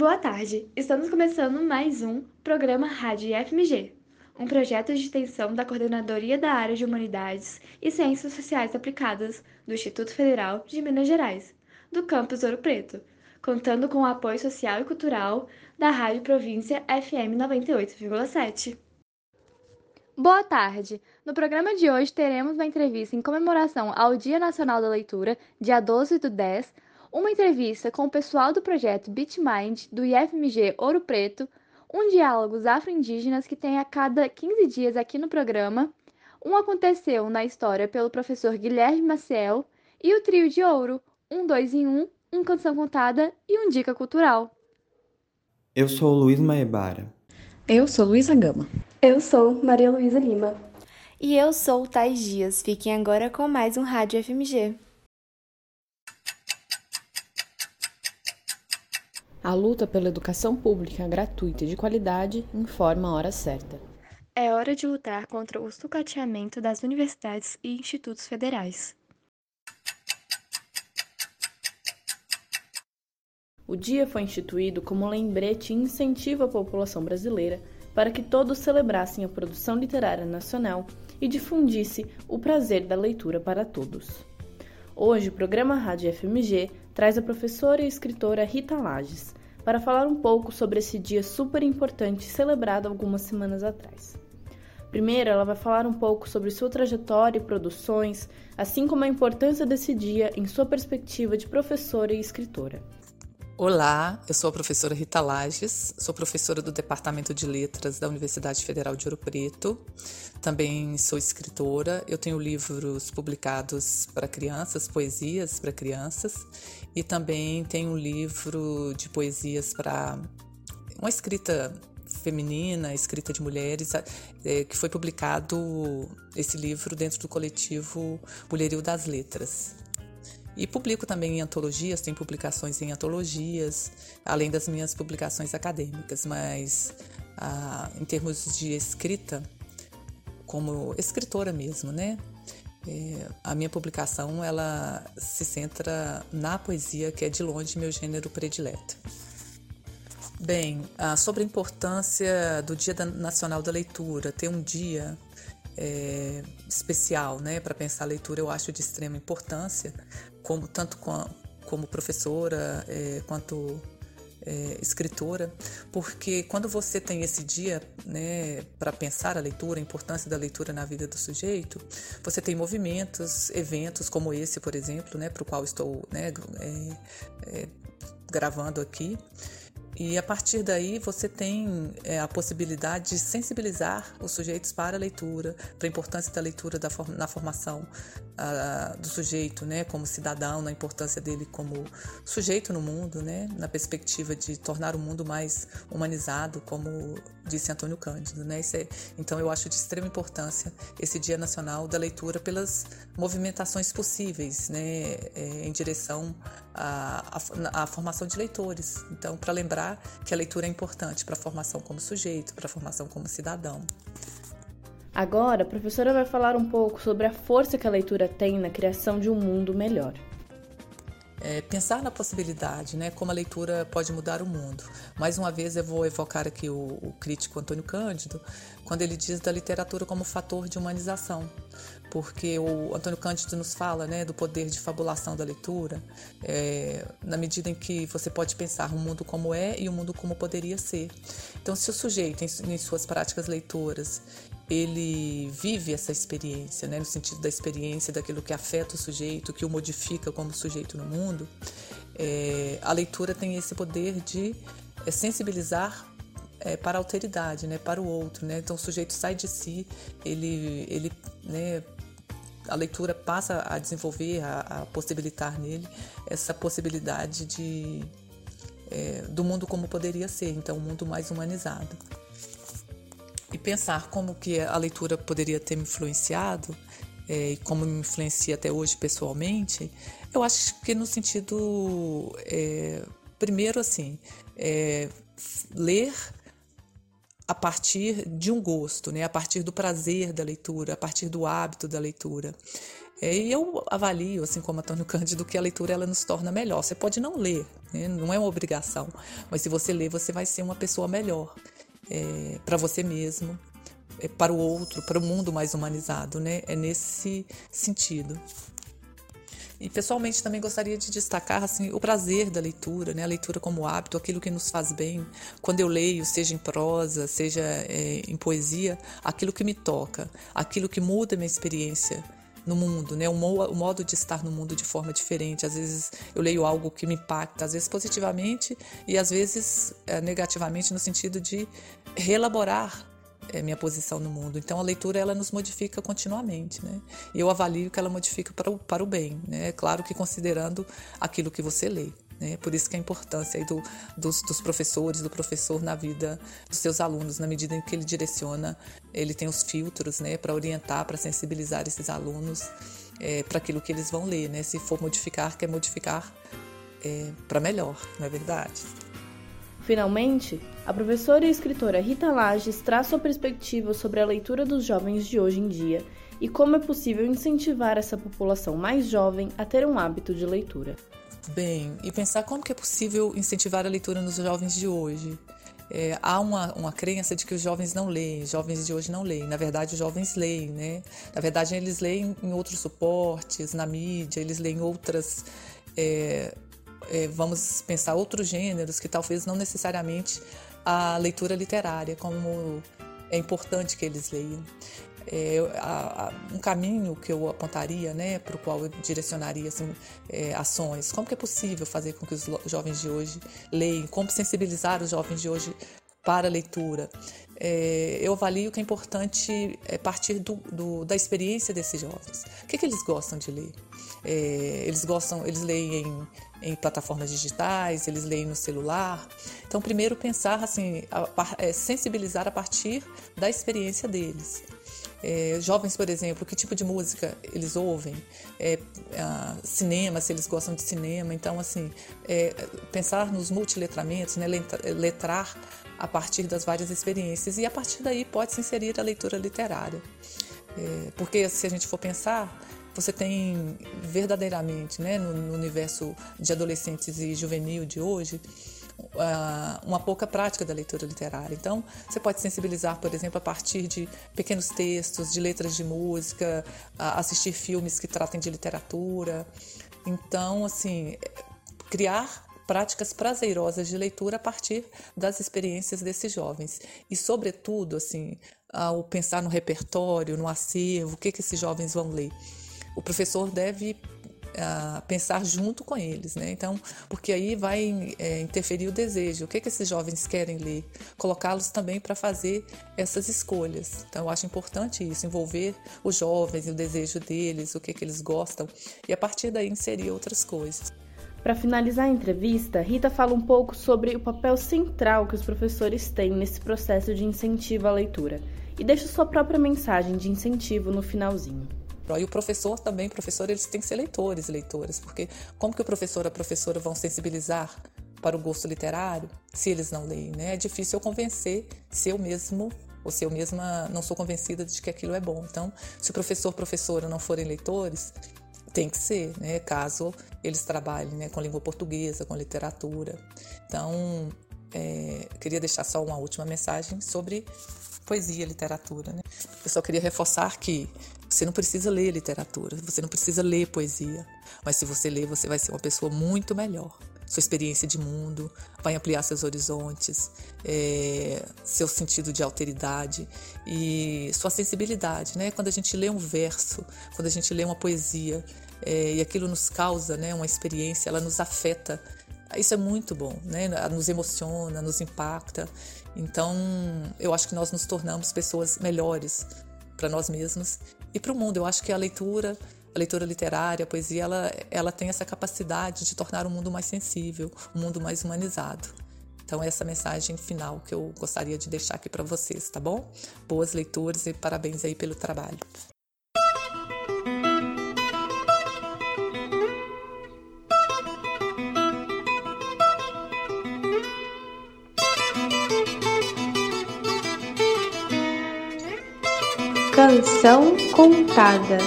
Boa tarde, estamos começando mais um programa Rádio IFMG, um projeto de extensão da Coordenadoria da Área de Humanidades e Ciências Sociais Aplicadas do Instituto Federal de Minas Gerais, do campus Ouro Preto, contando com o apoio social e cultural da Rádio Província FM 98,7. Boa tarde! No programa de hoje teremos uma entrevista em comemoração ao Dia Nacional da Leitura, dia 12 do 10, uma entrevista com o pessoal do projeto BitMind do IFMG Ouro Preto, um diálogos afro-indígenas que tem a cada 15 dias aqui no programa, um aconteceu na história pelo professor Guilherme Maciel e o trio de ouro, um dois em um, um canção contada e um dica cultural. Eu sou Luiz Maebara. Eu sou Luísa Gama. Eu sou Maria Luísa Lima. E eu sou Tais Dias. Fiquem agora com mais um Rádio FMG. A luta pela educação pública gratuita e de qualidade informa a hora certa. É hora de lutar contra o sucateamento das universidades e institutos federais. O dia foi instituído como lembrete e incentivo à população brasileira para que todos celebrassem a produção literária nacional e difundisse o prazer da leitura para todos. Hoje, o programa Rádio FMG traz a professora e escritora Rita Lages para falar um pouco sobre esse dia super importante celebrado algumas semanas atrás. Primeiro, ela vai falar um pouco sobre sua trajetória e produções, assim como a importância desse dia em sua perspectiva de professora e escritora. Olá, eu sou a professora Rita Lages, sou professora do Departamento de Letras da Universidade Federal de Ouro Preto. Também sou escritora, eu tenho livros publicados para crianças, poesias para crianças, e também tenho um livro de poesias para uma escrita feminina, escrita de mulheres, é, que foi publicado esse livro dentro do coletivo Mulherio das Letras. E publico também em antologias, tem publicações em antologias, além das minhas publicações acadêmicas, mas ah, em termos de escrita, como escritora mesmo, né? É, a minha publicação ela se centra na poesia, que é de longe meu gênero predileto. Bem, ah, sobre a importância do Dia Nacional da Leitura, ter um dia é, especial né, para pensar a leitura, eu acho de extrema importância, como tanto com, como professora é, quanto é, escritora, porque quando você tem esse dia né, para pensar a leitura, a importância da leitura na vida do sujeito, você tem movimentos, eventos como esse, por exemplo, né, para o qual estou né, é, é, gravando aqui, e a partir daí você tem é, a possibilidade de sensibilizar os sujeitos para a leitura, para a importância da leitura da form na formação uh, do sujeito, né, como cidadão, na importância dele como sujeito no mundo, né, na perspectiva de tornar o mundo mais humanizado, como disse Antônio Cândido, né. É, então eu acho de extrema importância esse Dia Nacional da Leitura pelas movimentações possíveis, né, é, em direção à, formação de leitores. Então, para lembrar que a leitura é importante para a formação como sujeito, para a formação como cidadão. Agora, a professora vai falar um pouco sobre a força que a leitura tem na criação de um mundo melhor. É, pensar na possibilidade, né, como a leitura pode mudar o mundo. Mais uma vez eu vou evocar aqui o, o crítico Antônio Cândido, quando ele diz da literatura como fator de humanização porque o Antônio Cândido nos fala né, do poder de fabulação da leitura, é, na medida em que você pode pensar um mundo como é e um mundo como poderia ser. Então, se o sujeito, em, em suas práticas leitoras, ele vive essa experiência, né, no sentido da experiência daquilo que afeta o sujeito, que o modifica como sujeito no mundo, é, a leitura tem esse poder de é, sensibilizar é, para a alteridade, né, para o outro, né? Então o sujeito sai de si, ele, ele, né, a leitura passa a desenvolver, a, a possibilitar nele essa possibilidade de é, do mundo como poderia ser, então um mundo mais humanizado. E pensar como que a leitura poderia ter me influenciado é, e como me influencia até hoje pessoalmente, eu acho que no sentido é, primeiro assim é, ler a partir de um gosto, né? a partir do prazer da leitura, a partir do hábito da leitura. É, e eu avalio, assim como Antônio Cândido, que a leitura ela nos torna melhor. Você pode não ler, né? não é uma obrigação, mas se você ler, você vai ser uma pessoa melhor é, para você mesmo, é, para o outro, para o mundo mais humanizado, né? É nesse sentido. E pessoalmente também gostaria de destacar assim, o prazer da leitura, né? a leitura como hábito, aquilo que nos faz bem. Quando eu leio, seja em prosa, seja é, em poesia, aquilo que me toca, aquilo que muda minha experiência no mundo, né? O, modo de estar no mundo de forma diferente. Às vezes eu leio algo que me impacta, às vezes positivamente e às vezes é, negativamente no sentido de reelaborar é, minha posição no mundo. Então a leitura ela nos modifica continuamente, né? E eu avalio que ela modifica para o, para o bem, né? Claro que considerando aquilo que você lê. Né? Por isso que a importância do, dos, dos, professores, do professor na vida dos seus alunos, na medida em que ele direciona, ele tem os filtros né, para orientar, para sensibilizar esses alunos é, para aquilo que eles vão ler. Né? Se for modificar, quer modificar é, para melhor, não é verdade? Finalmente, a professora e escritora Rita Lages traz sua perspectiva sobre a leitura dos jovens de hoje em dia e como é possível incentivar essa população mais jovem a ter um hábito de leitura. Bem, e pensar como que é possível incentivar a leitura nos jovens de hoje. É, há uma, uma crença de que os jovens não leem, os jovens de hoje não leem. Na verdade, os jovens leem, né? Na verdade, eles leem em outros suportes, na mídia, eles leem outras é, é, vamos pensar outros gêneros que talvez não necessariamente a leitura literária, como é importante que eles leiam. É, a, a, um caminho que eu apontaria, né, para o qual eu direcionaria assim, é, ações. Como que é possível fazer com que os jovens de hoje leiam? Como sensibilizar os jovens de hoje para a leitura? É, eu avalio que é importante é, partir do, do, da experiência desses jovens. O que, que eles gostam de ler? É, eles gostam, eles leem em, plataformas digitais, eles leem no celular. Então, primeiro pensar assim, a, a, é, sensibilizar a partir da experiência deles. É, jovens, por exemplo, que tipo de música eles ouvem, é, cinema, se eles gostam de cinema. Então, assim, é, pensar nos multiletramentos, né, letrar a partir das várias experiências e a partir daí pode se inserir a leitura literária. É, porque se a gente for pensar, você tem verdadeiramente, né, no, no universo de adolescentes e juvenil de hoje, uma pouca prática da leitura literária. Então, você pode sensibilizar, por exemplo, a partir de pequenos textos, de letras de música, assistir filmes que tratem de literatura. Então, assim, criar práticas prazerosas de leitura a partir das experiências desses jovens. E, sobretudo, assim, ao pensar no repertório, no acervo, o que, que esses jovens vão ler. O professor deve uh, pensar junto com eles, né? Então, porque aí vai é, interferir o desejo. O que, que esses jovens querem ler? Colocá-los também para fazer essas escolhas. Então, eu acho importante isso, envolver os jovens e o desejo deles, o que, que eles gostam, e a partir daí inserir outras coisas. Para finalizar a entrevista, Rita fala um pouco sobre o papel central que os professores têm nesse processo de incentivo à leitura e deixa sua própria mensagem de incentivo no finalzinho. E o professor também, professor, eles têm que ser leitores e leitoras, porque como que o professor e a professora vão sensibilizar para o gosto literário se eles não leem, né? É difícil eu convencer se eu mesmo ou se eu mesma não sou convencida de que aquilo é bom. Então, se o professor, professora não forem leitores, tem que ser, né? Caso eles trabalhem né, com língua portuguesa, com literatura. Então, é, queria deixar só uma última mensagem sobre poesia, literatura. Né? Eu só queria reforçar que você não precisa ler literatura, você não precisa ler poesia, mas se você ler, você vai ser uma pessoa muito melhor. Sua experiência de mundo vai ampliar seus horizontes, é, seu sentido de alteridade e sua sensibilidade. Né? Quando a gente lê um verso, quando a gente lê uma poesia é, e aquilo nos causa né, uma experiência, ela nos afeta. Isso é muito bom, né? nos emociona, nos impacta. Então, eu acho que nós nos tornamos pessoas melhores para nós mesmos e para o mundo. Eu acho que a leitura, a leitura literária, a poesia, ela, ela tem essa capacidade de tornar o mundo mais sensível, um mundo mais humanizado. Então, essa mensagem final que eu gostaria de deixar aqui para vocês, tá bom? Boas leituras e parabéns aí pelo trabalho. Canção contada.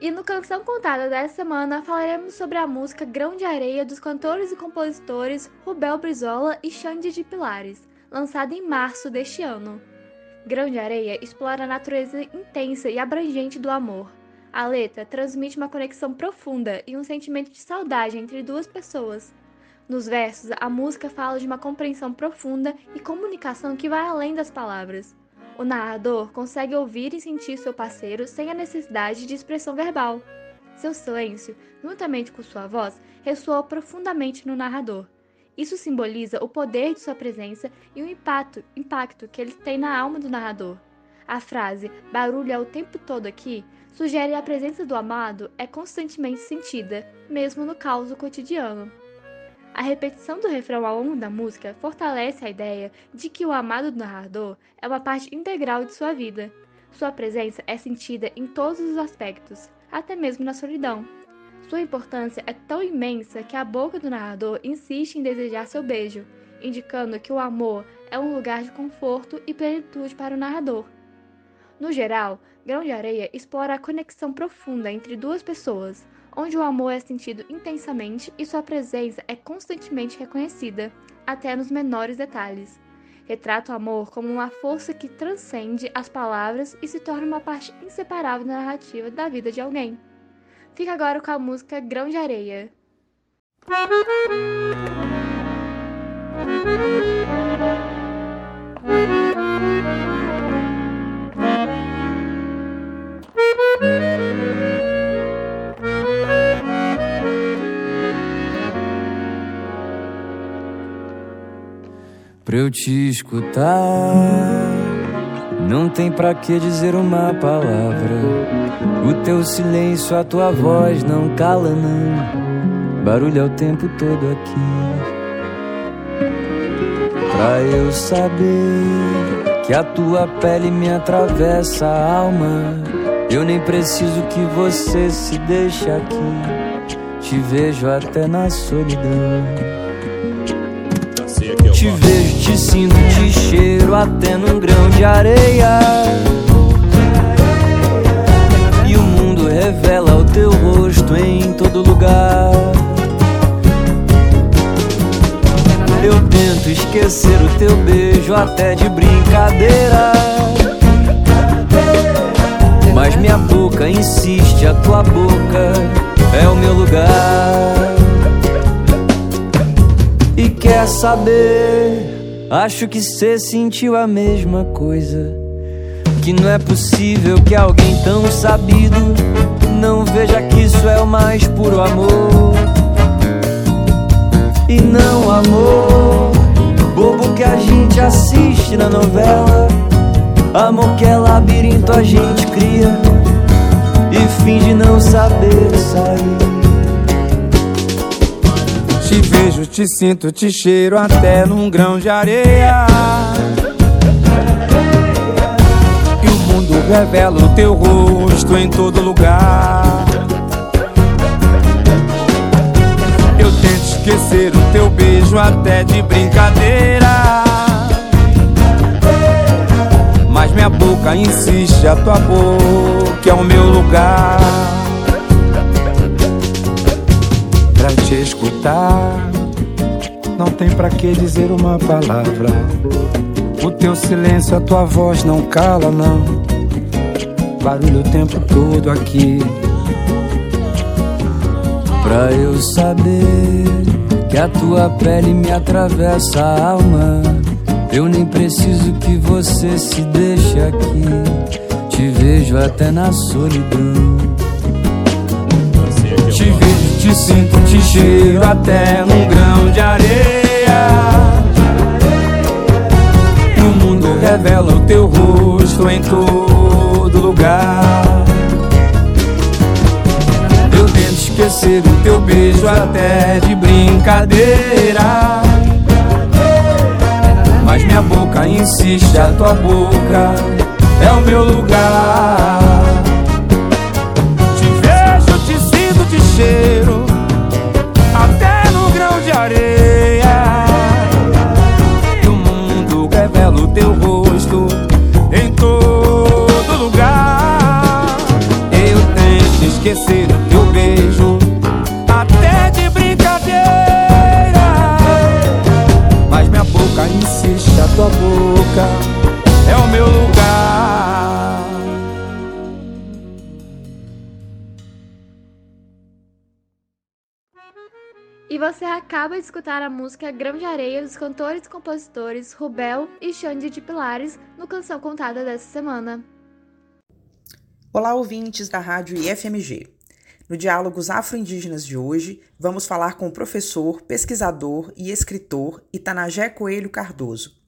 E no Canção Contada dessa semana falaremos sobre a música Grão de Areia dos cantores e compositores Rubel Brizola e Xande de Pilares, lançada em março deste ano. Grão de Areia explora a natureza intensa e abrangente do amor. A letra transmite uma conexão profunda e um sentimento de saudade entre duas pessoas. Nos versos, a música fala de uma compreensão profunda e comunicação que vai além das palavras. O narrador consegue ouvir e sentir seu parceiro sem a necessidade de expressão verbal. Seu silêncio, juntamente com sua voz, ressoa profundamente no narrador. Isso simboliza o poder de sua presença e o impacto, impacto que ele tem na alma do narrador. A frase barulho é o tempo todo aqui sugere a presença do amado é constantemente sentida, mesmo no caos cotidiano. A repetição do refrão ao longo da música fortalece a ideia de que o amado do narrador é uma parte integral de sua vida. Sua presença é sentida em todos os aspectos, até mesmo na solidão. Sua importância é tão imensa que a boca do narrador insiste em desejar seu beijo, indicando que o amor é um lugar de conforto e plenitude para o narrador. No geral, Grão de Areia explora a conexão profunda entre duas pessoas, onde o amor é sentido intensamente e sua presença é constantemente reconhecida, até nos menores detalhes. Retrata o amor como uma força que transcende as palavras e se torna uma parte inseparável da narrativa da vida de alguém. Fica agora com a música Grão de Areia. pra eu te escutar. Não tem pra que dizer uma palavra. O teu silêncio, a tua voz não cala, não. Barulho é o tempo todo aqui. Pra eu saber que a tua pele me atravessa a alma. Eu nem preciso que você se deixe aqui. Te vejo até na solidão. Vejo, te sinto, te cheiro até num grão de areia. E o mundo revela o teu rosto em todo lugar. Eu tento esquecer o teu beijo até de brincadeira. Mas minha boca insiste, a tua boca é o meu lugar e quer saber. Acho que cê sentiu a mesma coisa. Que não é possível que alguém tão sabido não veja que isso é o mais puro amor. E não amor, bobo que a gente assiste na novela. Amor que é labirinto a gente cria e finge não saber sair. Te vejo, te sinto, te cheiro até num grão de areia. E o mundo revela o teu rosto em todo lugar. Eu tento esquecer o teu beijo até de brincadeira. Mas minha boca insiste, a tua boca é o meu lugar. Pra te escutar. Não tem pra que dizer uma palavra. O teu silêncio, a tua voz não cala, não. Barulho o tempo todo aqui. Pra eu saber que a tua pele me atravessa a alma. Eu nem preciso que você se deixe aqui. Te vejo até na solidão. Te vejo, te sinto, te cheiro até num grão de areia. E o mundo revela o teu rosto em todo lugar. Eu tento esquecer o teu beijo até de brincadeira. Mas minha boca insiste, a tua boca é o meu lugar. Te vejo, te sinto, te cheiro até no grão de areia. E o mundo revela o teu rosto em todo lugar. Eu esquecer E você acaba de escutar a música Grão de Areia dos cantores e compositores Rubel e Xande de Pilares no Canção Contada dessa semana. Olá, ouvintes da Rádio IFMG. No Diálogos Afro-Indígenas de hoje, vamos falar com o professor, pesquisador e escritor Itanagé Coelho Cardoso.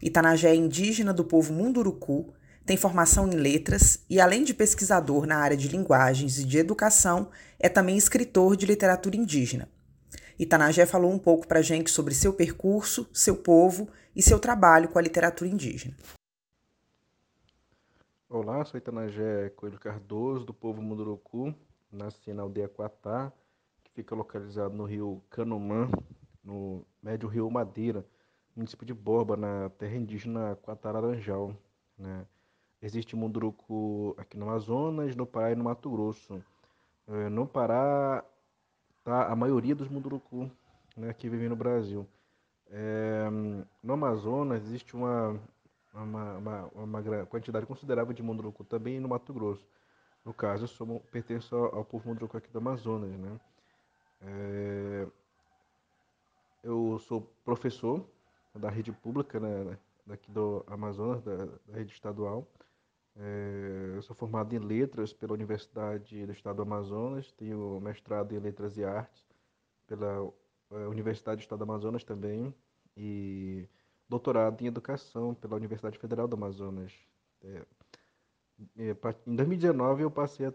Itanagé é indígena do povo Munduruku, tem formação em letras e, além de pesquisador na área de linguagens e de educação, é também escritor de literatura indígena. Itanagé falou um pouco para a gente sobre seu percurso, seu povo e seu trabalho com a literatura indígena. Olá, sou Itanagé Coelho Cardoso, do povo Munduruku. Nasci na aldeia Quatá, que fica localizado no rio Canumã, no médio rio Madeira, município de Borba, na terra indígena Quatararanjal. Né? Existe Munduruku aqui no Amazonas, no Pará e no Mato Grosso. É, no Pará, tá a maioria dos Munduruku né, que vivem no Brasil. É, no Amazonas existe uma, uma, uma, uma, quantidade considerável de Munduruku também no Mato Grosso. No caso, eu sou, pertenço ao, ao povo Munduruku aqui do Amazonas. Né? É, eu sou professor da rede pública né, daqui do Amazonas, da, da rede estadual. É, eu sou formado em letras pela Universidade do Estado do Amazonas, tenho mestrado em letras e artes pela é, Universidade do Estado do Amazonas também e doutorado em educação pela Universidade Federal do Amazonas. É, é em 2019 eu passei a,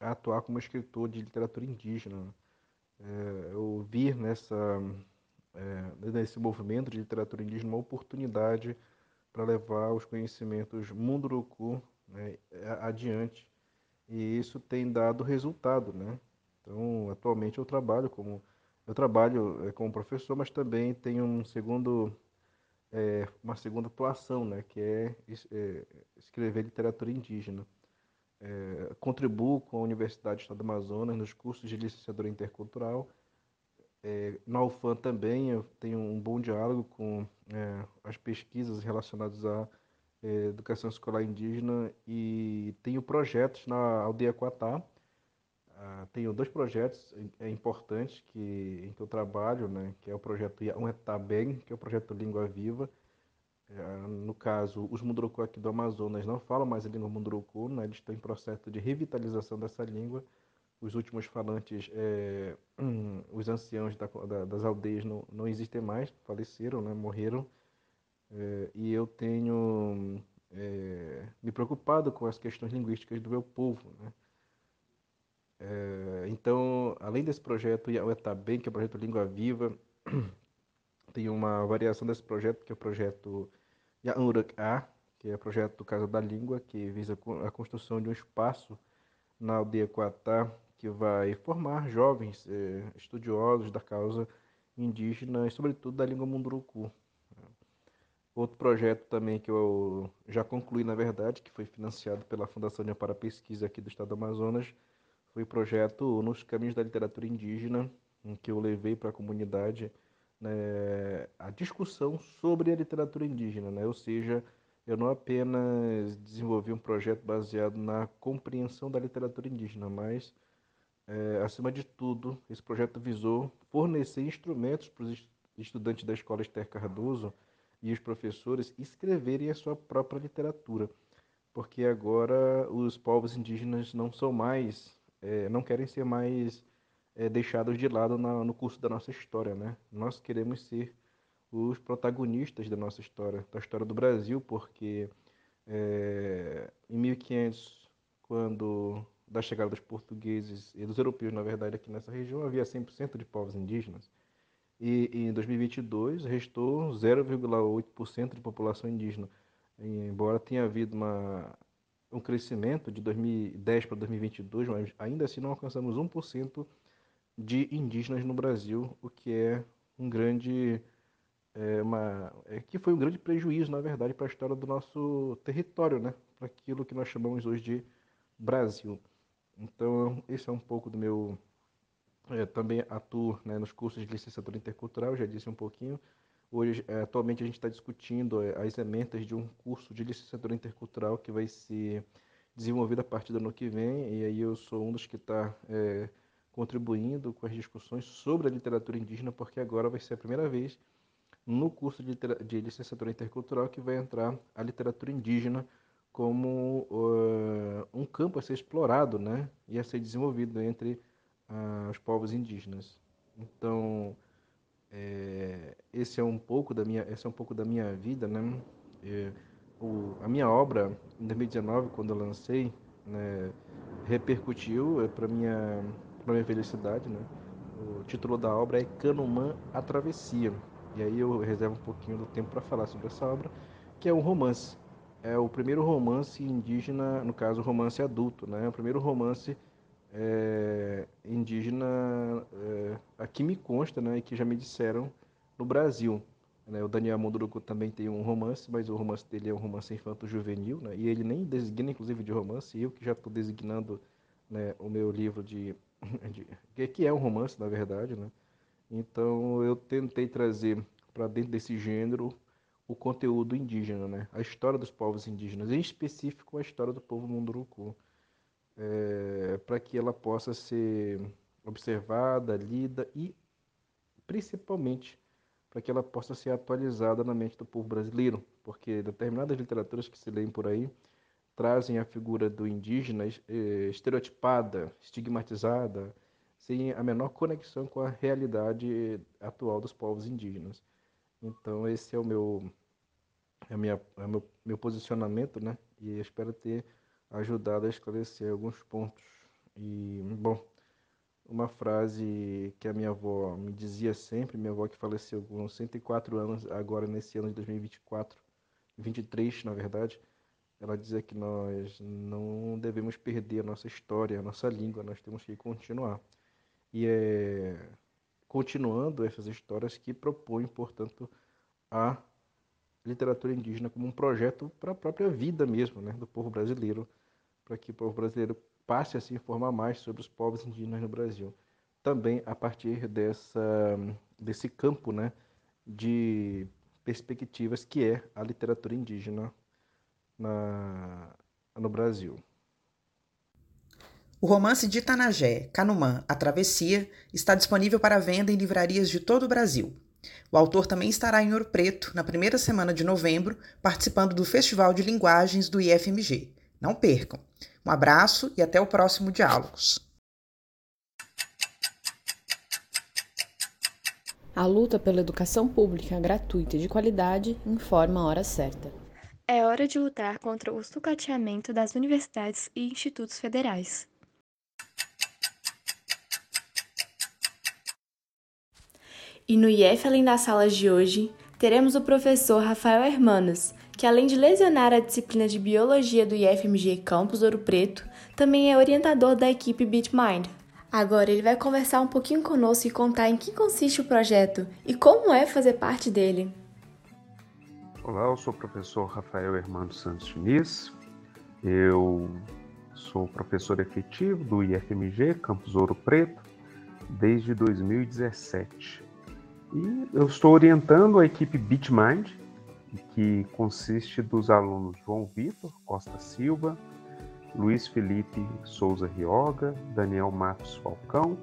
a, a, atuar como escritor de literatura indígena. É, eu vi nessa nesse movimento de literatura indígena uma oportunidade para levar os conhecimentos Munduruku né, adiante. E isso tem dado resultado, né? Então, atualmente eu trabalho como eu trabalho é, como professor, mas também tenho um segundo é, uma segunda atuação, né, que é, é escrever literatura indígena. É, contribuo com a Universidade do Estado do Amazonas nos cursos de licenciatura intercultural é, na UFAM também eu tenho um bom diálogo com é, as pesquisas relacionadas à é, educação escolar indígena e tenho projetos na Aldeia Quatá. Ah, tenho dois projetos é, importantes que, em que eu trabalho, né, que é o projeto Etabem, que é o projeto Língua Viva. É, no caso, os Munduruku aqui do Amazonas não falam mais a língua Munduruku, né, eles estão em processo de revitalização dessa língua os últimos falantes, é, os anciãos da, da, das aldeias não, não existem mais, faleceram, né, morreram. É, e eu tenho é, me preocupado com as questões linguísticas do meu povo. Né? É, então, além desse projeto, o Etabem, que é o projeto Língua Viva, tem uma variação desse projeto, que é o projeto Yanurak A, que é o projeto Casa da Língua, que visa a construção de um espaço na aldeia Coatá que vai formar jovens eh, estudiosos da causa indígena e, sobretudo, da língua munduruku. Outro projeto também que eu já concluí, na verdade, que foi financiado pela Fundação de Amparo Pesquisa aqui do Estado do Amazonas, foi o projeto Nos Caminhos da Literatura Indígena, em que eu levei para a comunidade né, a discussão sobre a literatura indígena, né? ou seja, eu não apenas desenvolvi um projeto baseado na compreensão da literatura indígena, mas é, acima de tudo, esse projeto visou fornecer instrumentos para os estudantes da Escola Esther Cardoso e os professores escreverem a sua própria literatura, porque agora os povos indígenas não são mais, é, não querem ser mais é, deixados de lado na, no curso da nossa história, né? Nós queremos ser os protagonistas da nossa história, da história do Brasil, porque é, em 1500, quando da chegada dos portugueses e dos europeus, na verdade, aqui nessa região, havia 100% de povos indígenas. E em 2022 restou 0,8% de população indígena. E, embora tenha havido uma, um crescimento de 2010 para 2022, mas ainda assim não alcançamos 1% de indígenas no Brasil, o que é um grande é uma, é, que foi um grande prejuízo, na verdade, para a história do nosso território, né? para aquilo que nós chamamos hoje de Brasil. Então, esse é um pouco do meu. É, também atuo né, nos cursos de licenciatura intercultural, já disse um pouquinho. Hoje, é, atualmente, a gente está discutindo é, as emendas de um curso de licenciatura intercultural que vai ser desenvolvido a partir do ano que vem, e aí eu sou um dos que está é, contribuindo com as discussões sobre a literatura indígena, porque agora vai ser a primeira vez no curso de, de licenciatura intercultural que vai entrar a literatura indígena como uh, um campo a ser explorado, né, e a ser desenvolvido entre uh, os povos indígenas. Então, é, esse é um pouco da minha, esse é um pouco da minha vida, né? É, o, a minha obra em 2019, quando eu lancei, né, repercutiu é, para minha minha felicidade, né? O título da obra é Canumã a Travessia. E aí eu reservo um pouquinho do tempo para falar sobre essa obra, que é um romance. É o primeiro romance indígena, no caso, romance adulto, né? O primeiro romance é, indígena é, aqui me consta, né? E que já me disseram no Brasil. Né? O Daniel Munduruku também tem um romance, mas o romance dele é um romance infanto-juvenil, né? E ele nem designa, inclusive, de romance. Eu que já estou designando né, o meu livro de, de, que é um romance, na verdade, né? Então eu tentei trazer para dentro desse gênero o conteúdo indígena, né? A história dos povos indígenas, em específico a história do povo Munduruku, é, para que ela possa ser observada, lida e principalmente para que ela possa ser atualizada na mente do povo brasileiro, porque determinadas literaturas que se leem por aí trazem a figura do indígena eh, estereotipada, estigmatizada, sem a menor conexão com a realidade atual dos povos indígenas. Então esse é o meu é, minha, é meu, meu posicionamento, né? E espero ter ajudado a esclarecer alguns pontos. E bom, uma frase que a minha avó me dizia sempre, minha avó que faleceu com 104 anos agora nesse ano de 2024, 23 na verdade, ela dizia que nós não devemos perder a nossa história, a nossa língua, nós temos que continuar. E é continuando essas histórias que propõem, portanto, a literatura indígena como um projeto para a própria vida mesmo, né, do povo brasileiro, para que o povo brasileiro passe a se informar mais sobre os povos indígenas no Brasil. Também a partir dessa, desse campo né, de perspectivas que é a literatura indígena na, no Brasil. O romance de Itanagé, Canumã, A Travessia, está disponível para venda em livrarias de todo o Brasil. O autor também estará em Ouro Preto na primeira semana de novembro, participando do Festival de Linguagens do IFMG. Não percam! Um abraço e até o próximo Diálogos. A luta pela educação pública gratuita e de qualidade informa a hora certa. É hora de lutar contra o sucateamento das universidades e institutos federais. E no IF Além das Salas de hoje, teremos o professor Rafael Hermanos, que além de lesionar a disciplina de Biologia do IFMG Campus Ouro Preto, também é orientador da equipe BitMind. Agora ele vai conversar um pouquinho conosco e contar em que consiste o projeto e como é fazer parte dele. Olá, eu sou o professor Rafael Hermano Santos Diniz. Eu sou professor efetivo do IFMG Campus Ouro Preto desde 2017. E eu estou orientando a equipe BitMind, que consiste dos alunos João Vitor Costa Silva, Luiz Felipe Souza Rioga, Daniel Matos Falcão,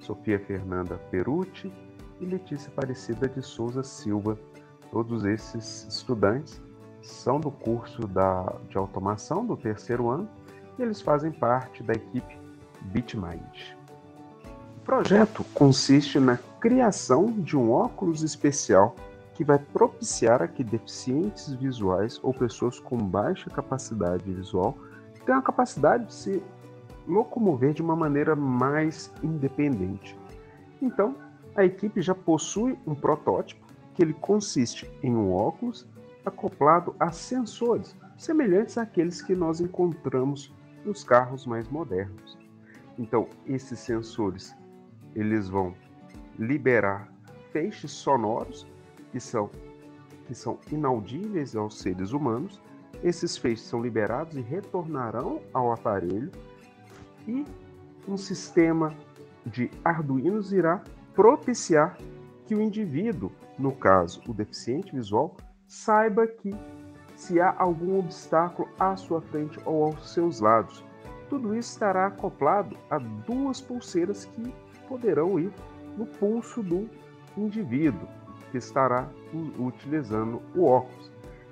Sofia Fernanda Perucci e Letícia Aparecida de Souza Silva Todos esses estudantes são do curso da, de automação do terceiro ano e eles fazem parte da equipe BitMind. O projeto consiste na criação de um óculos especial que vai propiciar a que deficientes visuais ou pessoas com baixa capacidade visual tenham a capacidade de se locomover de uma maneira mais independente. Então, a equipe já possui um protótipo que ele consiste em um óculos acoplado a sensores semelhantes àqueles que nós encontramos nos carros mais modernos. Então, esses sensores eles vão liberar feixes sonoros que são que são inaudíveis aos seres humanos. Esses feixes são liberados e retornarão ao aparelho e um sistema de Arduinos irá propiciar que o indivíduo, no caso o deficiente visual, saiba que se há algum obstáculo à sua frente ou aos seus lados. Tudo isso estará acoplado a duas pulseiras que poderão ir no pulso do indivíduo que estará utilizando o óculos.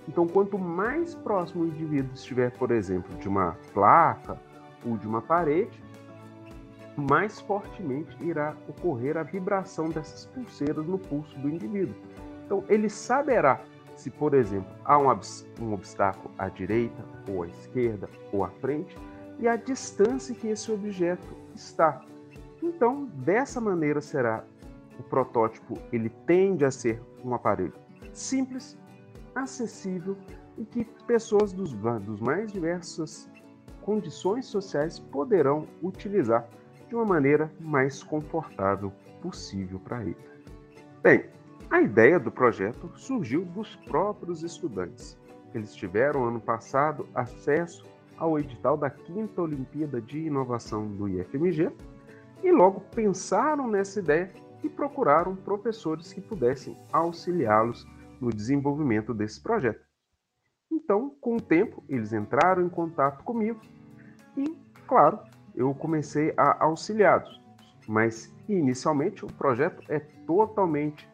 Então, quanto mais próximo o indivíduo estiver, por exemplo, de uma placa ou de uma parede, mais fortemente irá ocorrer a vibração dessas pulseiras no pulso do indivíduo. Então, ele saberá se, por exemplo, há um, um obstáculo à direita, ou à esquerda, ou à frente, e a distância que esse objeto está. Então, dessa maneira será o protótipo, ele tende a ser um aparelho simples, acessível e que pessoas dos, dos mais diversas condições sociais poderão utilizar de uma maneira mais confortável possível para ele. Bem, a ideia do projeto surgiu dos próprios estudantes. Eles tiveram ano passado acesso ao edital da quinta Olimpíada de Inovação do IFMG e logo pensaram nessa ideia e procuraram professores que pudessem auxiliá-los no desenvolvimento desse projeto. Então, com o tempo, eles entraram em contato comigo e, claro, eu comecei a auxiliá-los. Mas, inicialmente, o projeto é totalmente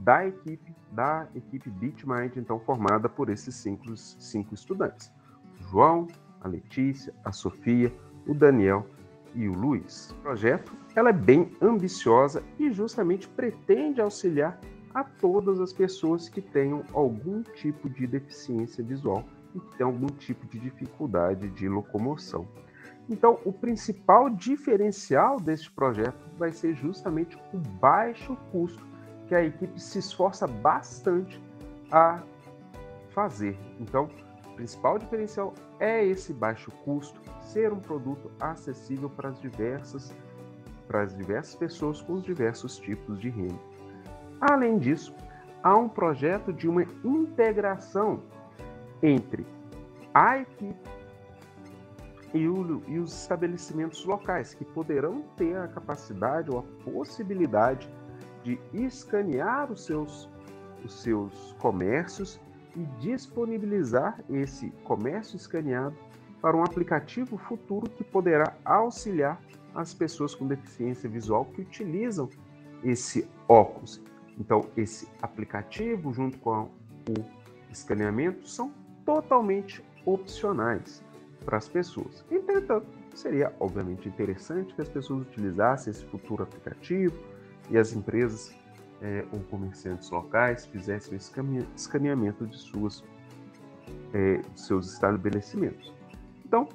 da equipe da equipe BitMind, então formada por esses cinco, cinco estudantes: João, a Letícia, a Sofia, o Daniel e o Luiz. Projeto ela é bem ambiciosa e justamente pretende auxiliar a todas as pessoas que tenham algum tipo de deficiência visual e que tenham algum tipo de dificuldade de locomoção. Então, o principal diferencial deste projeto vai ser justamente o baixo custo que a equipe se esforça bastante a fazer. Então, o principal diferencial é esse baixo custo, ser um produto acessível para as diversas para as diversas pessoas com os diversos tipos de renda. Além disso, há um projeto de uma integração entre a equipe e, o, e os estabelecimentos locais, que poderão ter a capacidade ou a possibilidade de escanear os seus, os seus comércios e disponibilizar esse comércio escaneado para um aplicativo futuro que poderá auxiliar as pessoas com deficiência visual que utilizam esse óculos. Então, esse aplicativo, junto com o escaneamento, são totalmente opcionais para as pessoas. Entretanto, seria obviamente interessante que as pessoas utilizassem esse futuro aplicativo e as empresas é, ou comerciantes locais fizessem o escaneamento de, suas, é, de seus estabelecimentos. Então,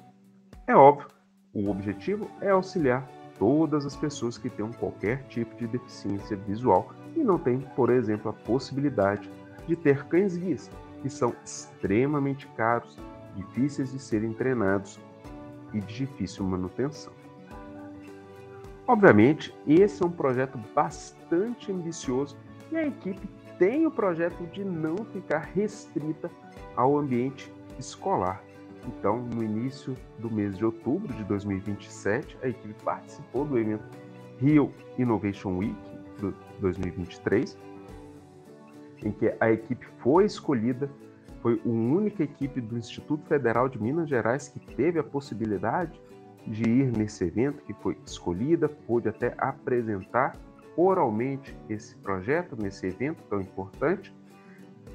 é óbvio, o objetivo é auxiliar todas as pessoas que tenham qualquer tipo de deficiência visual e não têm, por exemplo, a possibilidade de ter cães-guias, que são extremamente caros, difíceis de serem treinados e de difícil manutenção. Obviamente, esse é um projeto bastante ambicioso e a equipe tem o projeto de não ficar restrita ao ambiente escolar. Então, no início do mês de outubro de 2027, a equipe participou do evento Rio Innovation Week 2023, em que a equipe foi escolhida, foi a única equipe do Instituto Federal de Minas Gerais que teve a possibilidade de ir nesse evento, que foi escolhida, pôde até apresentar oralmente esse projeto nesse evento tão importante.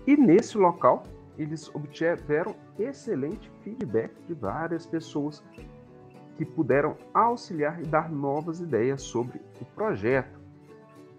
E nesse local, eles obtiveram excelente feedback de várias pessoas que puderam auxiliar e dar novas ideias sobre o projeto.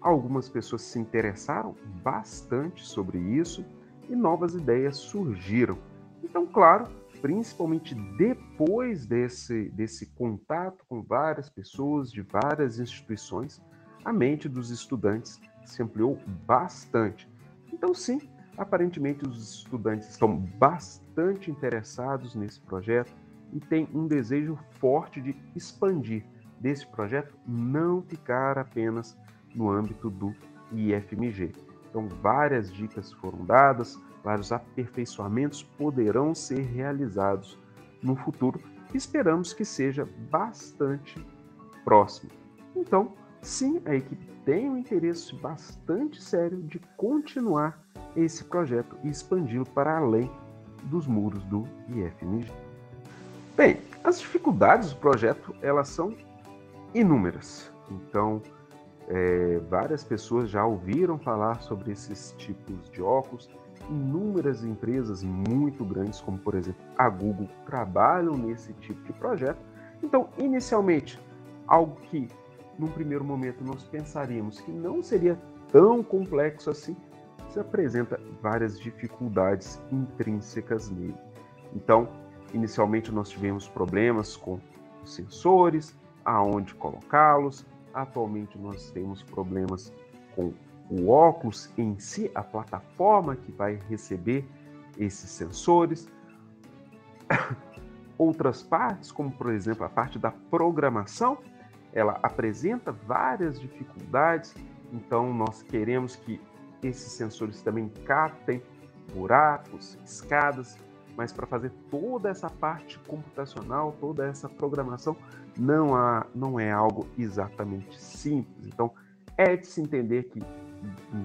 Algumas pessoas se interessaram bastante sobre isso e novas ideias surgiram. Então, claro, principalmente depois desse, desse contato com várias pessoas de várias instituições, a mente dos estudantes se ampliou bastante. Então, sim, aparentemente os estudantes estão bastante interessados nesse projeto e têm um desejo forte de expandir desse projeto, não ficar apenas no âmbito do IFMG. Então, várias dicas foram dadas, vários aperfeiçoamentos poderão ser realizados no futuro esperamos que seja bastante próximo. Então, sim, a equipe tem um interesse bastante sério de continuar esse projeto e expandi-lo para além dos muros do IFMG. Bem, as dificuldades do projeto elas são inúmeras. Então, é, várias pessoas já ouviram falar sobre esses tipos de óculos. Inúmeras empresas muito grandes, como por exemplo a Google, trabalham nesse tipo de projeto. Então, inicialmente, algo que num primeiro momento nós pensaríamos que não seria tão complexo assim, se apresenta várias dificuldades intrínsecas nele. Então, inicialmente nós tivemos problemas com os sensores, aonde colocá-los. Atualmente nós temos problemas com o óculos em si, a plataforma que vai receber esses sensores. Outras partes, como por exemplo a parte da programação, ela apresenta várias dificuldades, então nós queremos que esses sensores também captem buracos, escadas, mas para fazer toda essa parte computacional, toda essa programação, não, há, não é algo exatamente simples. Então, é de se entender que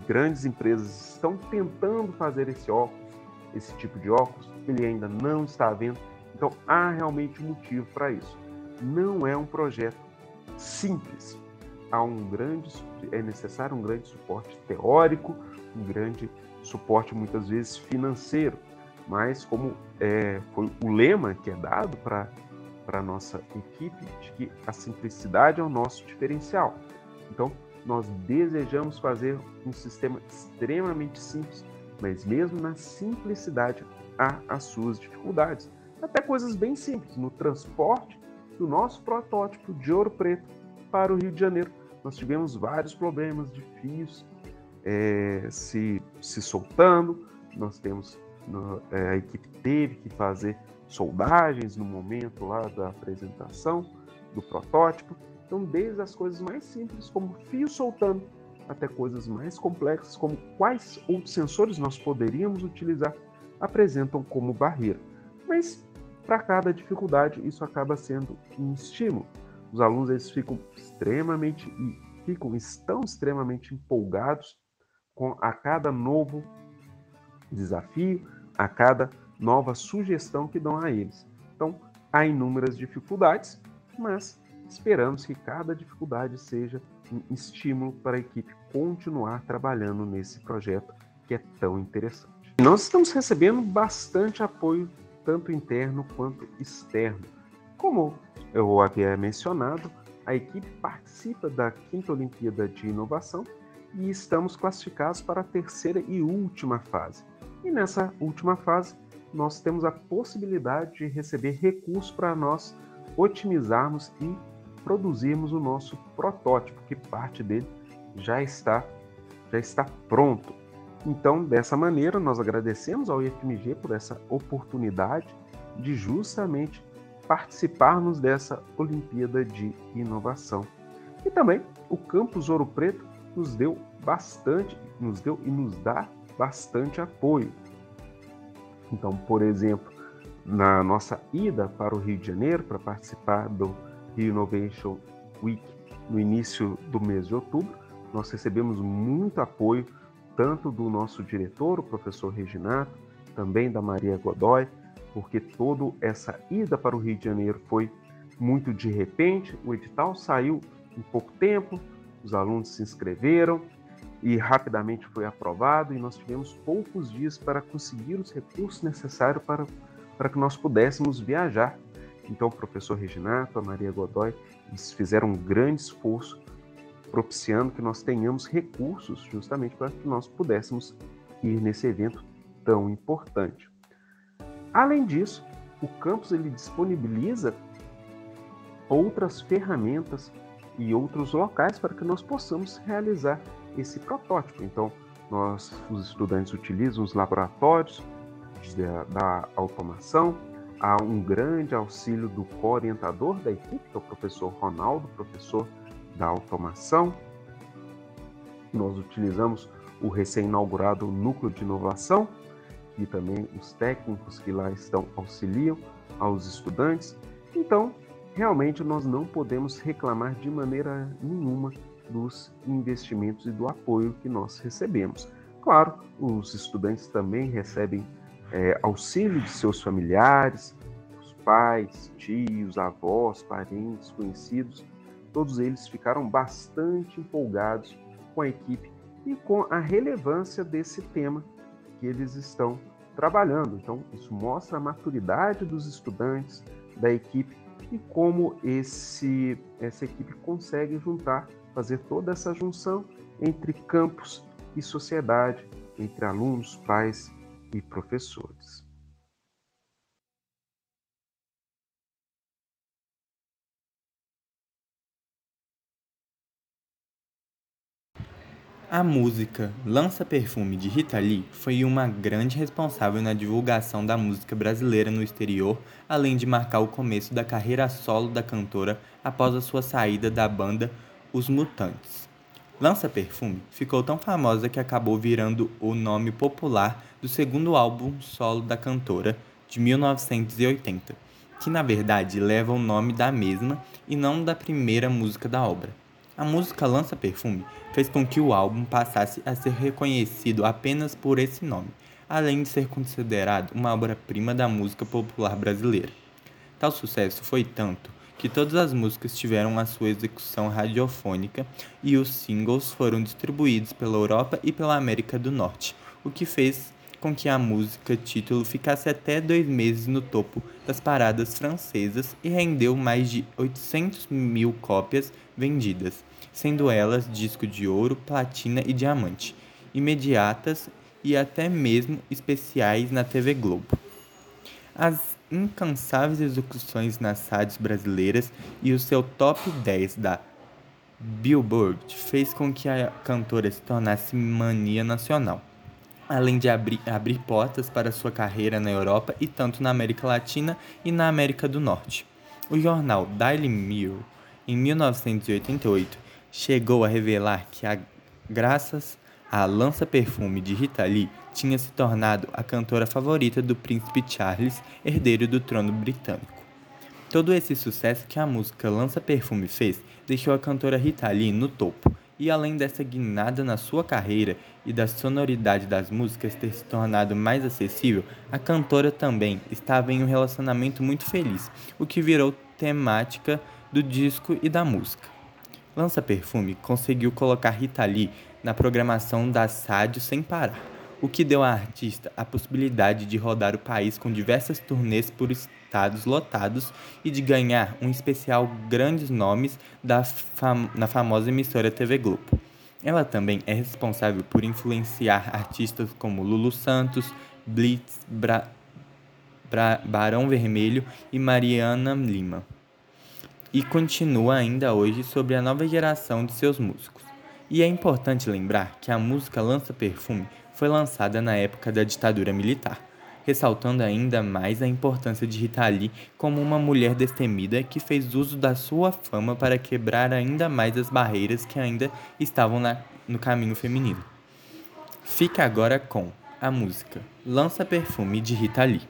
grandes empresas estão tentando fazer esse óculos, esse tipo de óculos, ele ainda não está vendo. Então, há realmente um motivo para isso. Não é um projeto simples. Há um grande, é necessário um grande suporte teórico, um grande suporte muitas vezes financeiro, mas como é, foi o lema que é dado para a nossa equipe, de que a simplicidade é o nosso diferencial. Então, nós desejamos fazer um sistema extremamente simples, mas mesmo na simplicidade há as suas dificuldades. Até coisas bem simples, no transporte do nosso protótipo de ouro preto para o Rio de Janeiro. Nós tivemos vários problemas de fios é, se, se soltando, nós temos, é, a equipe teve que fazer soldagens no momento lá da apresentação do protótipo. Então, desde as coisas mais simples, como fio soltando, até coisas mais complexas, como quais outros sensores nós poderíamos utilizar, apresentam como barreira. Mas, para cada dificuldade, isso acaba sendo um estímulo. Os alunos eles ficam extremamente ficam estão extremamente empolgados com a cada novo desafio, a cada nova sugestão que dão a eles. Então, há inúmeras dificuldades, mas esperamos que cada dificuldade seja um estímulo para a equipe continuar trabalhando nesse projeto que é tão interessante. Nós estamos recebendo bastante apoio, tanto interno quanto externo. Como eu havia mencionado, a equipe participa da quinta Olimpíada de Inovação e estamos classificados para a terceira e última fase. E nessa última fase, nós temos a possibilidade de receber recursos para nós otimizarmos e produzirmos o nosso protótipo, que parte dele já está já está pronto. Então, dessa maneira, nós agradecemos ao IFMG por essa oportunidade de justamente participarmos dessa Olimpíada de Inovação. E também o Campus Ouro Preto nos deu bastante, nos deu e nos dá bastante apoio. Então, por exemplo, na nossa ida para o Rio de Janeiro para participar do Rio Innovation Week no início do mês de outubro, nós recebemos muito apoio tanto do nosso diretor, o professor Reginato, também da Maria Godoy, porque toda essa ida para o Rio de Janeiro foi muito de repente, o edital saiu em pouco tempo, os alunos se inscreveram e rapidamente foi aprovado, e nós tivemos poucos dias para conseguir os recursos necessários para, para que nós pudéssemos viajar. Então, o professor Reginato, a Maria Godoy, eles fizeram um grande esforço propiciando que nós tenhamos recursos justamente para que nós pudéssemos ir nesse evento tão importante. Além disso, o campus ele disponibiliza outras ferramentas e outros locais para que nós possamos realizar esse protótipo. Então, nós, os estudantes utilizam os laboratórios da, da automação, há um grande auxílio do co-orientador da equipe, que é o professor Ronaldo, professor da automação. Nós utilizamos o recém-inaugurado Núcleo de Inovação, que também os técnicos que lá estão auxiliam aos estudantes Então, realmente nós não podemos reclamar de maneira nenhuma dos investimentos e do apoio que nós recebemos. Claro, os estudantes também recebem é, auxílio de seus familiares, os pais, tios, avós, parentes, conhecidos, todos eles ficaram bastante empolgados com a equipe e com a relevância desse tema que eles estão trabalhando. Então, isso mostra a maturidade dos estudantes, da equipe e como esse, essa equipe consegue juntar, fazer toda essa junção entre campus e sociedade, entre alunos, pais e professores. A música Lança Perfume de Rita Lee foi uma grande responsável na divulgação da música brasileira no exterior, além de marcar o começo da carreira solo da cantora após a sua saída da banda Os Mutantes. Lança Perfume ficou tão famosa que acabou virando o nome popular do segundo álbum solo da cantora, de 1980, que na verdade leva o nome da mesma e não da primeira música da obra. A música Lança Perfume fez com que o álbum passasse a ser reconhecido apenas por esse nome, além de ser considerado uma obra-prima da música popular brasileira. Tal sucesso foi tanto que todas as músicas tiveram a sua execução radiofônica e os singles foram distribuídos pela Europa e pela América do Norte, o que fez com que a música título ficasse até dois meses no topo das paradas francesas e rendeu mais de 800 mil cópias vendidas, sendo elas disco de ouro, platina e diamante, imediatas e até mesmo especiais na TV Globo. As incansáveis execuções nas rádios brasileiras e o seu top 10 da Billboard fez com que a cantora se tornasse mania nacional, além de abrir, abrir portas para sua carreira na Europa e tanto na América Latina e na América do Norte. O jornal Daily Mirror, em 1988, chegou a revelar que, a, graças à lança-perfume de Rita Lee, tinha se tornado a cantora favorita do príncipe Charles, herdeiro do trono britânico. Todo esse sucesso que a música Lança Perfume fez deixou a cantora Rita Lee no topo, e além dessa guinada na sua carreira e da sonoridade das músicas ter se tornado mais acessível, a cantora também estava em um relacionamento muito feliz, o que virou temática do disco e da música. Lança Perfume conseguiu colocar Rita Lee na programação das rádios sem parar, o que deu à artista a possibilidade de rodar o país com diversas turnês por estados lotados e de ganhar um especial grandes nomes da fam na famosa emissora TV Globo. Ela também é responsável por influenciar artistas como Lulu Santos, Blitz, Bra Bra Barão Vermelho e Mariana Lima e continua ainda hoje sobre a nova geração de seus músicos. E é importante lembrar que a música Lança Perfume foi lançada na época da ditadura militar, ressaltando ainda mais a importância de Rita Lee como uma mulher destemida que fez uso da sua fama para quebrar ainda mais as barreiras que ainda estavam na, no caminho feminino. Fica agora com a música Lança Perfume de Rita Lee.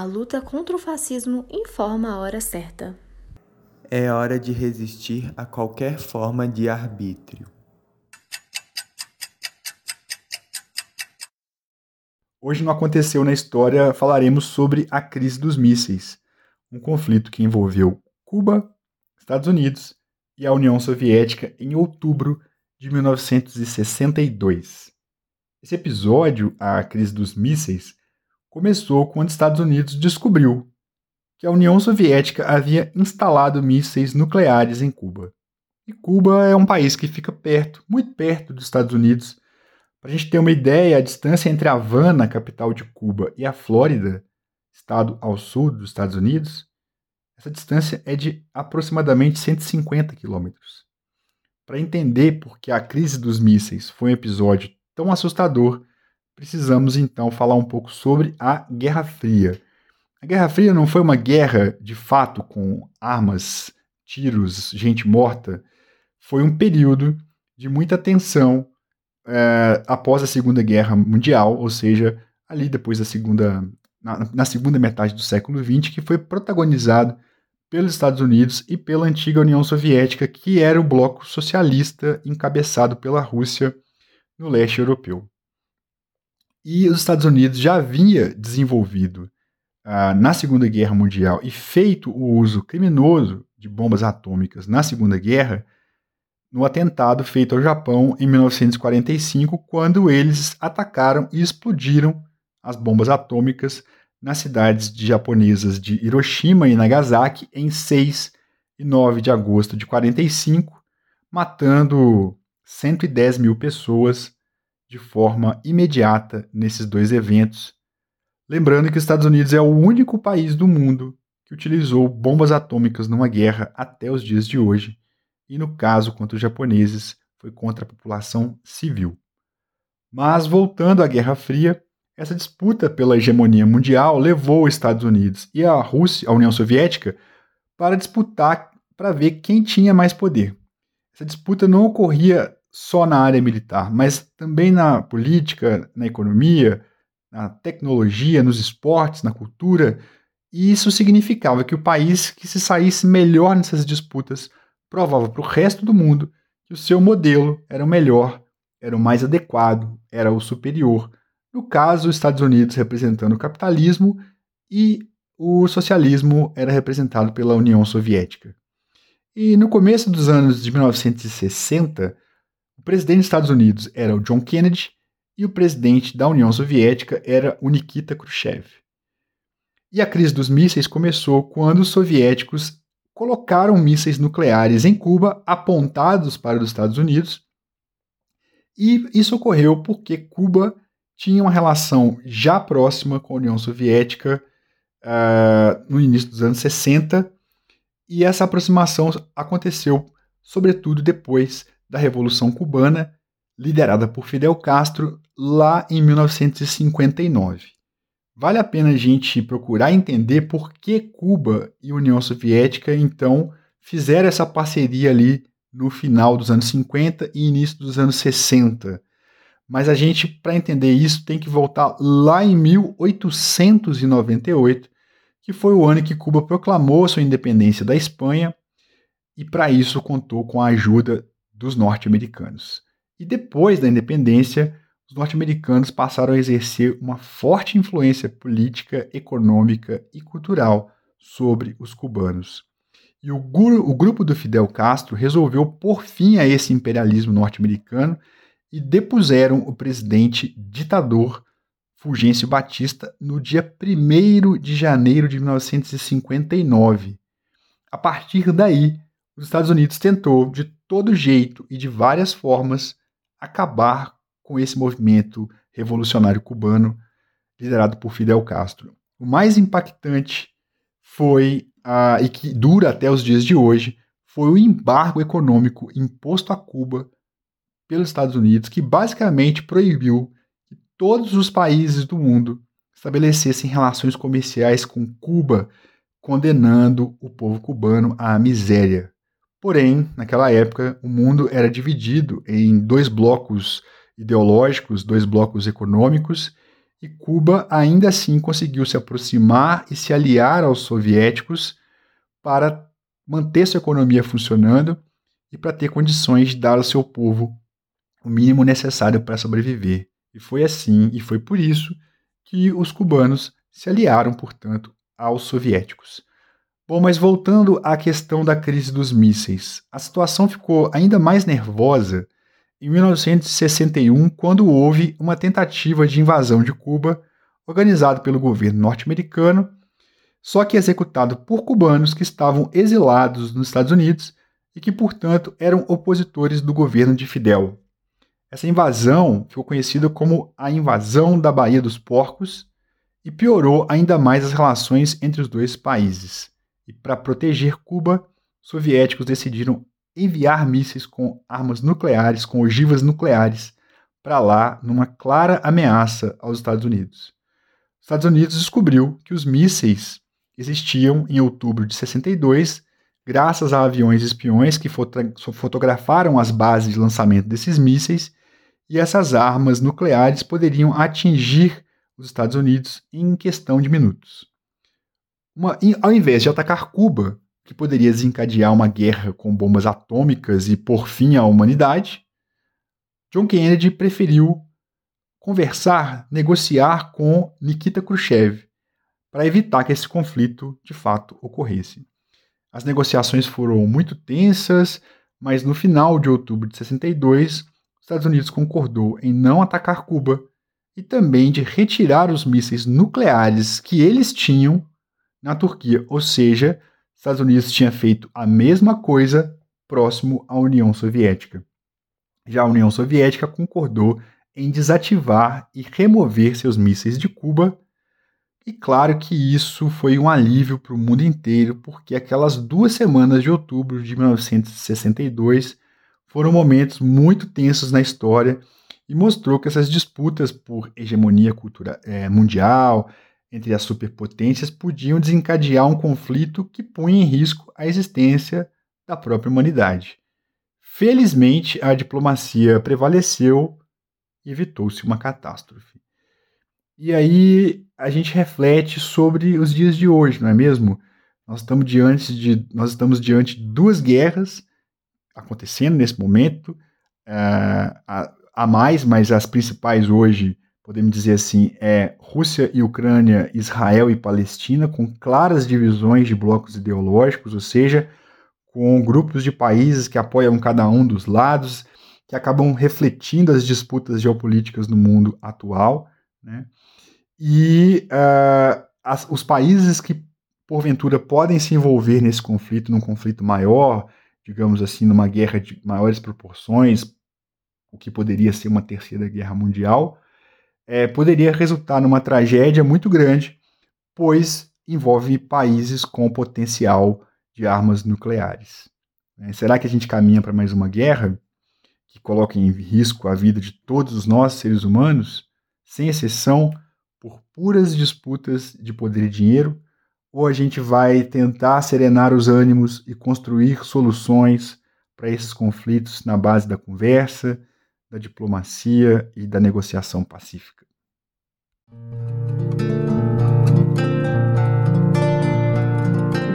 A luta contra o fascismo informa a hora certa. É hora de resistir a qualquer forma de arbítrio. Hoje não aconteceu na história, falaremos sobre a crise dos mísseis, um conflito que envolveu Cuba, Estados Unidos e a União Soviética em outubro de 1962. Esse episódio, a crise dos mísseis, começou quando os Estados Unidos descobriu que a União Soviética havia instalado mísseis nucleares em Cuba. E Cuba é um país que fica perto, muito perto dos Estados Unidos. Para a gente ter uma ideia, a distância entre Havana, capital de Cuba, e a Flórida, estado ao sul dos Estados Unidos, essa distância é de aproximadamente 150 quilômetros. Para entender por que a crise dos mísseis foi um episódio tão assustador, precisamos então falar um pouco sobre a Guerra Fria. A Guerra Fria não foi uma guerra de fato com armas, tiros, gente morta. Foi um período de muita tensão é, após a Segunda Guerra Mundial, ou seja, ali depois da segunda, na, na segunda metade do século XX, que foi protagonizado pelos Estados Unidos e pela antiga União Soviética, que era o bloco socialista encabeçado pela Rússia no leste europeu. E os Estados Unidos já havia desenvolvido ah, na Segunda Guerra Mundial e feito o uso criminoso de bombas atômicas na Segunda Guerra no atentado feito ao Japão em 1945, quando eles atacaram e explodiram as bombas atômicas nas cidades de japonesas de Hiroshima e Nagasaki em 6 e 9 de agosto de 45, matando 110 mil pessoas de forma imediata nesses dois eventos. Lembrando que os Estados Unidos é o único país do mundo que utilizou bombas atômicas numa guerra até os dias de hoje, e no caso contra os japoneses foi contra a população civil. Mas voltando à Guerra Fria, essa disputa pela hegemonia mundial levou os Estados Unidos e a Rússia, a União Soviética, para disputar para ver quem tinha mais poder. Essa disputa não ocorria só na área militar, mas também na política, na economia, na tecnologia, nos esportes, na cultura. E isso significava que o país que se saísse melhor nessas disputas provava para o resto do mundo que o seu modelo era o melhor, era o mais adequado, era o superior no caso, os Estados Unidos representando o capitalismo e o socialismo era representado pela União Soviética. E no começo dos anos de 1960, o presidente dos Estados Unidos era o John Kennedy e o presidente da União Soviética era o Nikita Khrushchev. E a crise dos mísseis começou quando os soviéticos colocaram mísseis nucleares em Cuba apontados para os Estados Unidos. E isso ocorreu porque Cuba tinha uma relação já próxima com a União Soviética uh, no início dos anos 60, e essa aproximação aconteceu sobretudo depois da Revolução Cubana, liderada por Fidel Castro, lá em 1959. Vale a pena a gente procurar entender por que Cuba e União Soviética, então, fizeram essa parceria ali no final dos anos 50 e início dos anos 60 mas a gente, para entender isso, tem que voltar lá em 1898, que foi o ano que Cuba proclamou sua independência da Espanha, e para isso contou com a ajuda dos norte-americanos. E depois da independência, os norte-americanos passaram a exercer uma forte influência política, econômica e cultural sobre os cubanos. E o, o grupo do Fidel Castro resolveu pôr fim a esse imperialismo norte-americano e depuseram o presidente ditador Fulgêncio Batista no dia 1 de janeiro de 1959. A partir daí, os Estados Unidos tentou, de todo jeito e de várias formas, acabar com esse movimento revolucionário cubano liderado por Fidel Castro. O mais impactante foi, e que dura até os dias de hoje, foi o embargo econômico imposto a Cuba pelos Estados Unidos, que basicamente proibiu que todos os países do mundo estabelecessem relações comerciais com Cuba, condenando o povo cubano à miséria. Porém, naquela época, o mundo era dividido em dois blocos ideológicos, dois blocos econômicos, e Cuba ainda assim conseguiu se aproximar e se aliar aos soviéticos para manter sua economia funcionando e para ter condições de dar ao seu povo o mínimo necessário para sobreviver. E foi assim, e foi por isso que os cubanos se aliaram, portanto, aos soviéticos. Bom, mas voltando à questão da crise dos mísseis, a situação ficou ainda mais nervosa em 1961, quando houve uma tentativa de invasão de Cuba organizada pelo governo norte-americano, só que executado por cubanos que estavam exilados nos Estados Unidos e que, portanto, eram opositores do governo de Fidel. Essa invasão ficou conhecida como a Invasão da Baía dos Porcos e piorou ainda mais as relações entre os dois países. E para proteger Cuba, os soviéticos decidiram enviar mísseis com armas nucleares, com ogivas nucleares, para lá, numa clara ameaça aos Estados Unidos. Os Estados Unidos descobriu que os mísseis existiam em outubro de 62, graças a aviões espiões que fotografaram as bases de lançamento desses mísseis e essas armas nucleares poderiam atingir os Estados Unidos em questão de minutos. Uma, ao invés de atacar Cuba, que poderia desencadear uma guerra com bombas atômicas e por fim à humanidade, John Kennedy preferiu conversar, negociar com Nikita Khrushchev para evitar que esse conflito de fato ocorresse. As negociações foram muito tensas, mas no final de outubro de 62, Estados Unidos concordou em não atacar Cuba e também de retirar os mísseis nucleares que eles tinham na Turquia, ou seja, Estados Unidos tinha feito a mesma coisa próximo à União Soviética. Já a União Soviética concordou em desativar e remover seus mísseis de Cuba. E claro que isso foi um alívio para o mundo inteiro, porque aquelas duas semanas de outubro de 1962 foram momentos muito tensos na história e mostrou que essas disputas por hegemonia cultura, é, mundial entre as superpotências podiam desencadear um conflito que punha em risco a existência da própria humanidade. Felizmente, a diplomacia prevaleceu e evitou-se uma catástrofe. E aí a gente reflete sobre os dias de hoje, não é mesmo? Nós estamos diante de, nós estamos diante de duas guerras acontecendo nesse momento. Uh, há mais, mas as principais hoje, podemos dizer assim, é Rússia e Ucrânia, Israel e Palestina, com claras divisões de blocos ideológicos, ou seja, com grupos de países que apoiam cada um dos lados, que acabam refletindo as disputas geopolíticas no mundo atual. Né? E uh, as, os países que, porventura, podem se envolver nesse conflito, num conflito maior, digamos assim, numa guerra de maiores proporções, o que poderia ser uma terceira guerra mundial, é, poderia resultar numa tragédia muito grande, pois envolve países com potencial de armas nucleares. É, será que a gente caminha para mais uma guerra que coloque em risco a vida de todos os nós, seres humanos, sem exceção, por puras disputas de poder e dinheiro? ou a gente vai tentar serenar os ânimos e construir soluções para esses conflitos na base da conversa, da diplomacia e da negociação pacífica.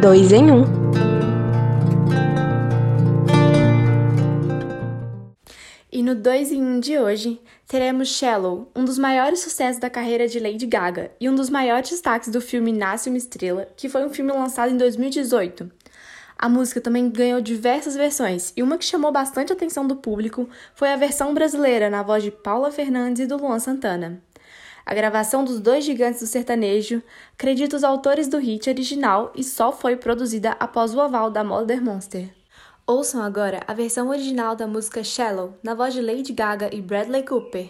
Dois em um. E no 2 em 1 de hoje, teremos Shallow, um dos maiores sucessos da carreira de Lady Gaga e um dos maiores destaques do filme Nasce uma Estrela, que foi um filme lançado em 2018. A música também ganhou diversas versões, e uma que chamou bastante atenção do público foi a versão brasileira na voz de Paula Fernandes e do Luan Santana. A gravação dos dois gigantes do sertanejo acredita os autores do hit original e só foi produzida após o aval da Mother Monster. Ouçam agora a versão original da música Shallow, na voz de Lady Gaga e Bradley Cooper.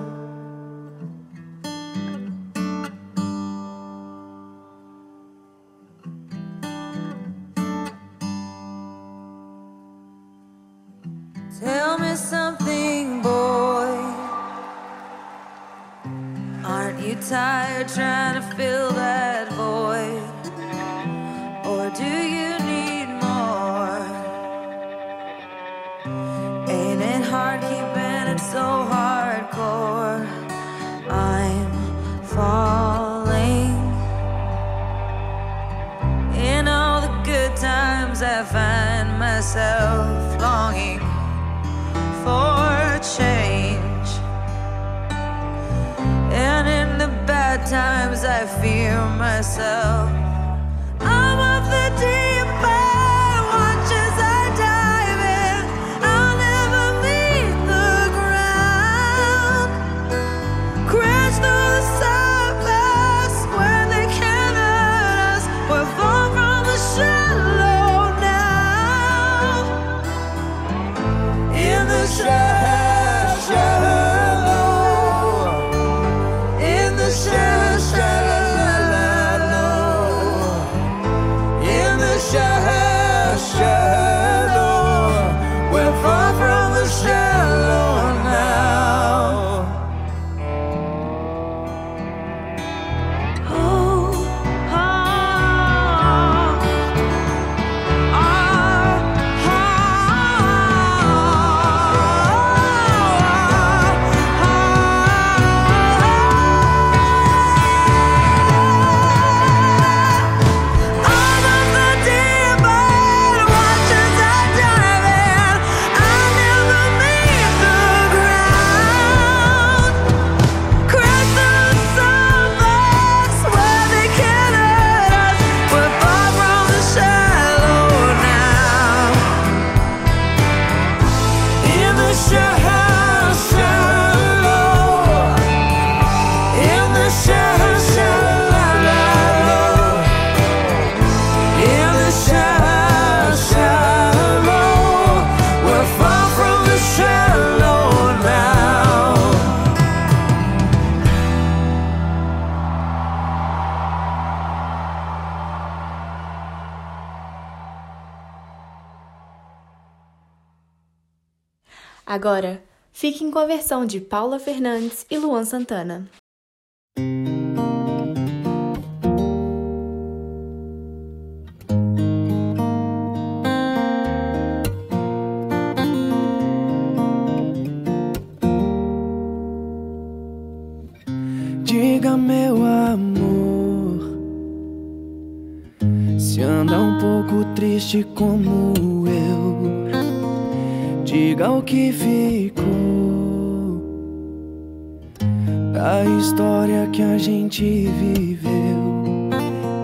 Agora, fiquem com a versão de Paula Fernandes e Luan Santana.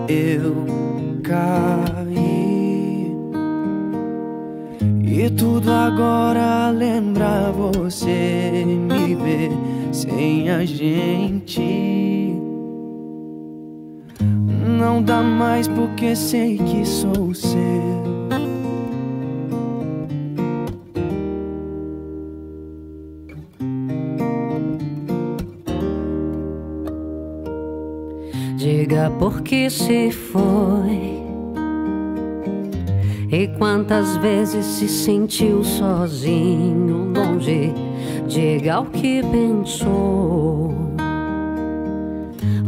Eu caí e tudo agora lembra você me ver sem a gente. Não dá mais porque sei que sou seu. Diga por que se foi. E quantas vezes se sentiu sozinho, longe. Diga o que pensou.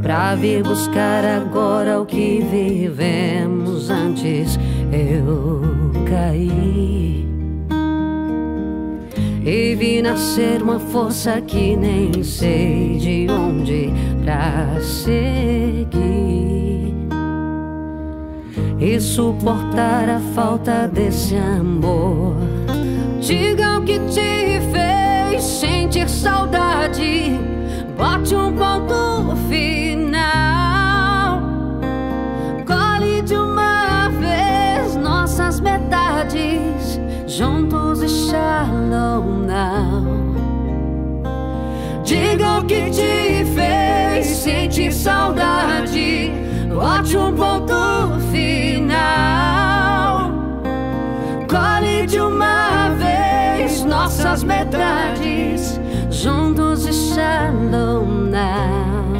Pra vir buscar agora o que vivemos antes. Eu caí. E vi nascer uma força que nem sei de onde pra seguir e suportar a falta desse amor. Diga o que te fez sentir saudade, bote um ponto final. Colhe de uma vez nossas metades juntos e shalom now. Diga o que te fez sentir saudade, bote um ponto final. Cole de uma vez nossas metades, juntos e shalom now.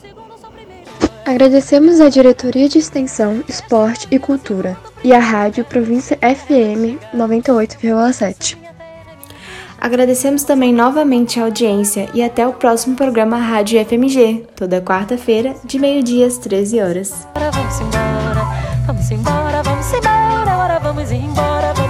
Agradecemos à Diretoria de Extensão, Esporte e Cultura e à Rádio Província FM 98,7. Agradecemos também novamente a audiência e até o próximo programa Rádio FMG, toda quarta-feira, de meio-dia às 13 horas. Agora vamos embora, vamos embora, vamos embora, agora vamos embora.